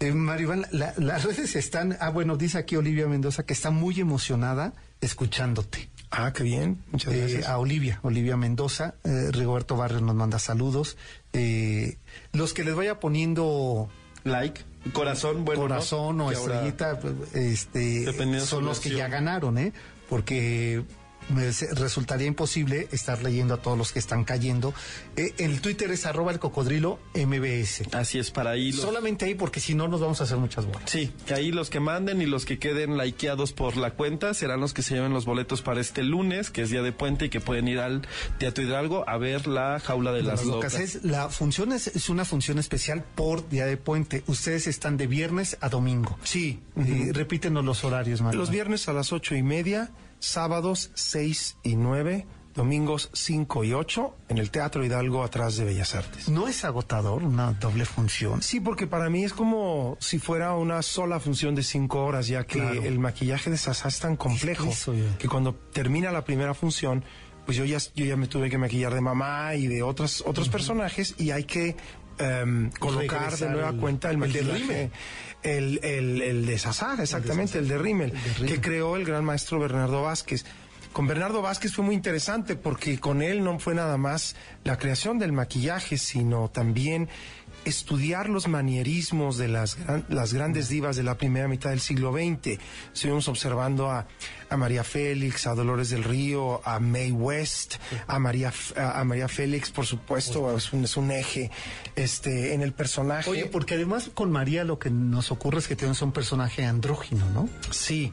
Eh, Maribán, la- las redes están, ah bueno, dice aquí Olivia Mendoza que está muy emocionada escuchándote. Ah, qué bien. Muchas Eh, gracias. a Olivia, Olivia Mendoza, eh, Rigoberto Barrios nos manda saludos. Eh, los que les vaya poniendo Like, corazón, bueno. ¿no? corazón o Que ahora- estrellita, este, Dependiendo de su son los que ya ganaron, ¿eh? Porque me resultaría imposible estar leyendo a todos los que están cayendo. Eh, el Twitter es arroba el cocodrilo MBS. Así es, para ahí. los- Solamente ahí porque si no nos vamos a hacer muchas bolas. Sí, que ahí los que manden y los que queden likeados por la cuenta serán los que se lleven los boletos para este lunes, que es día de puente y que pueden ir al Teatro Hidalgo a ver la jaula de, las, locas. Es, la función es, es una función especial por día de puente. Ustedes están de viernes a domingo. Sí. Eh, repítenos los horarios, Manuel. Los viernes a las ocho y media, sábados seis y nueve, domingos cinco y ocho, en el Teatro Hidalgo atrás de Bellas Artes. ¿No es agotador una doble función? Sí, porque para mí es como si fuera una sola función de cinco horas, ya que Claro. el maquillaje de Sasá es tan complejo Eso, que cuando termina la primera función, pues yo ya, yo ya me tuve que maquillar de mamá y de otras, otros personajes y hay que em, colocar de nueva el- cuenta el el de. El, el, el de Sasá, exactamente, el de Rimmel, que creó el gran maestro Bernardo Vázquez. Con Bernardo Vázquez fue muy interesante porque con él no fue nada más la creación del maquillaje, sino también estudiar los manierismos de las, gran- las grandes divas de la primera mitad del siglo XX. Estuvimos observando a, a María Félix, a Dolores del Río, a Mae West, a María, a, a María Félix, por supuesto, es un, es un eje este, en el personaje. Oye, porque además con María lo que nos ocurre es que tenemos un personaje andrógino, ¿no? sí,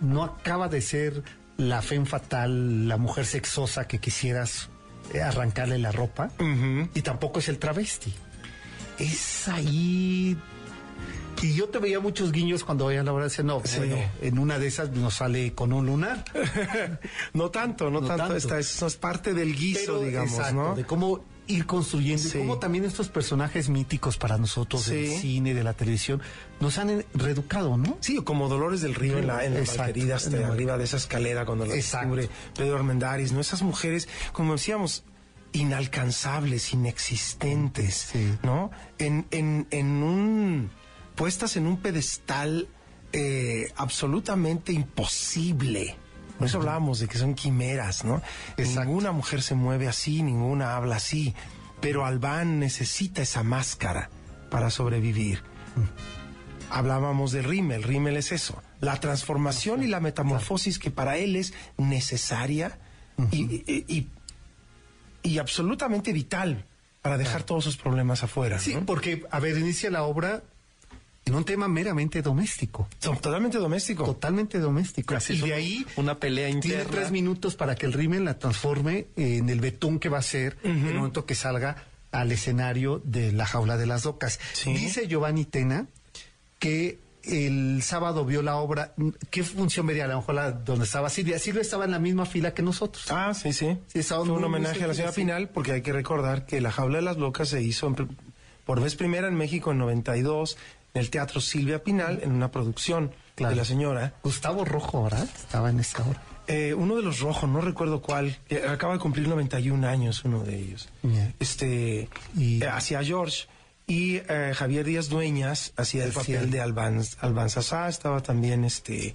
No acaba de ser la femme fatal, la mujer sexosa que quisieras eh, arrancarle la ropa, y tampoco es el travesti. Es ahí. Y yo te veía muchos guiños cuando veía la hora de no, Sí. bueno, en una de esas nos sale con un lunar. no tanto, no, No tanto, tanto. Esta, eso es parte del guiso, Pero, digamos, exacto, ¿no? De cómo ir construyendo Sí. y cómo también estos personajes míticos para nosotros del cine, de la televisión, nos han reeducado, ¿no? Sí, como Dolores del Río en la, en la Exacto. Valquerida, hasta En la- arriba de esa escalera cuando la descubre Pedro Armendáriz, ¿no? Esas mujeres, como decíamos, inalcanzables, inexistentes, Sí. ¿no? En, en, en un... puestas en un pedestal eh, absolutamente imposible. Por eso hablábamos de que son quimeras, ¿no? Exacto. Ninguna mujer se mueve así, ninguna habla así, pero Albán necesita esa máscara para sobrevivir. Hablábamos de Rimmel, Rimmel es eso, la transformación y la metamorfosis que para él es necesaria y, y- y- y absolutamente vital para dejar todos sus problemas afuera. Sí, ¿no? porque, a ver, inicia la obra en un tema meramente doméstico. Totalmente doméstico. Totalmente doméstico. Así y de ahí una pelea tiene interna. tres minutos para que el rímel la transforme en el betún que va a ser en el momento que salga al escenario de la jaula de las locas. Sí. Dice Giovanni Tena que el sábado vio la obra. ¿Qué función vería? A lo mejor la donde estaba Silvia. Silvia estaba en la misma fila que nosotros. Ah, sí, sí. Sí, estaba Fue un homenaje a la señora. Pinal porque hay que recordar que La Jaula de las Locas se hizo en por vez primera en México en 92 en el Teatro Silvia Pinal en una producción Claro. de la señora. Gustavo Rojo, ¿verdad? Estaba en esa obra. Eh, uno de los rojos, no recuerdo cuál, acaba de cumplir 91 años uno de ellos. Este, Y- eh, hacía George. Y eh, Javier Díaz Dueñas hacía el papel de Alban Sasá, estaba también este,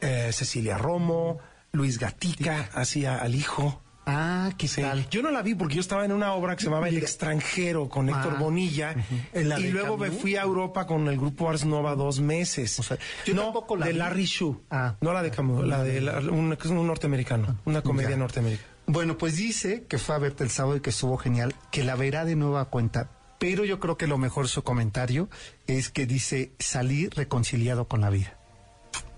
eh, Cecilia Romo, Luis Gatica hacía al hijo. Ah, ¿qué Sí. tal? Yo no la vi porque yo estaba en una obra que se llamaba El extranjero con Héctor Ah, Bonilla ujú. ¿En la y luego me fui a Europa con el grupo Ars Nova dos meses. O sea, yo no, tampoco la de vi. Larry Shu, Ah. no la de Camus, la de la- un, norteamericano, una comedia Ya. norteamericana. Bueno, pues dice que fue a verte el sábado y que estuvo genial, que la verá de nueva cuenta. Pero yo creo que lo mejor su comentario es que dice salir reconciliado con la vida.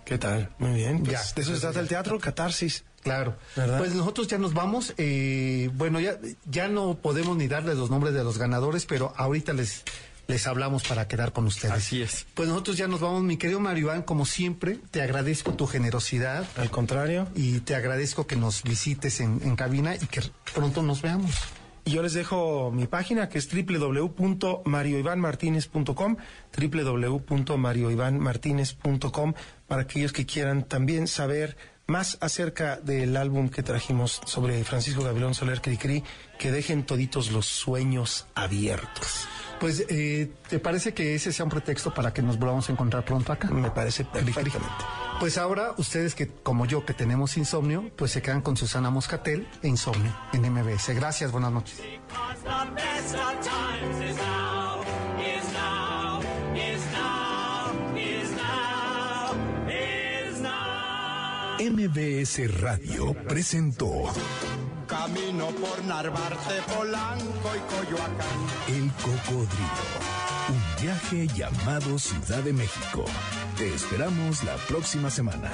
¿Qué tal? Muy bien. Pues Ya. de eso se trata el teatro, catarsis. Claro. ¿Verdad? Pues nosotros ya nos vamos. eh, bueno, ya, ya no podemos ni darles los nombres de los ganadores, pero ahorita les, les hablamos para quedar con ustedes. Así es. Pues nosotros ya nos vamos, mi querido Mario Iván, como siempre, te agradezco tu generosidad Al contrario. y te agradezco que nos visites en, en cabina y que pronto nos veamos. Y yo les dejo mi página que es www.marioivanmartinez.com, www.marioivanmartinez.com para aquellos que quieran también saber más acerca del álbum que trajimos sobre Francisco Gabriel Soler Cricri, que dejen toditos los sueños abiertos. Pues, eh, ¿te parece que ese sea un pretexto para que nos volvamos a encontrar pronto acá? Me parece perfectamente. Pues ahora, ustedes que, como yo, que tenemos insomnio, pues se quedan con Susana Moscatel e Insomnio en MBS. Gracias, buenas noches. MBS Radio presentó Camino por Narvarte, Polanco y Coyoacán. El Cocodrilo. Un viaje llamado Ciudad de México. Te esperamos la próxima semana.